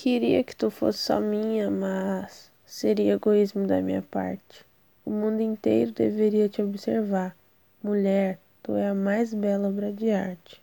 Queria que tu fosse só minha, mas seria egoísmo da minha parte. O mundo inteiro deveria te observar. Mulher, tu é a mais bela obra de arte.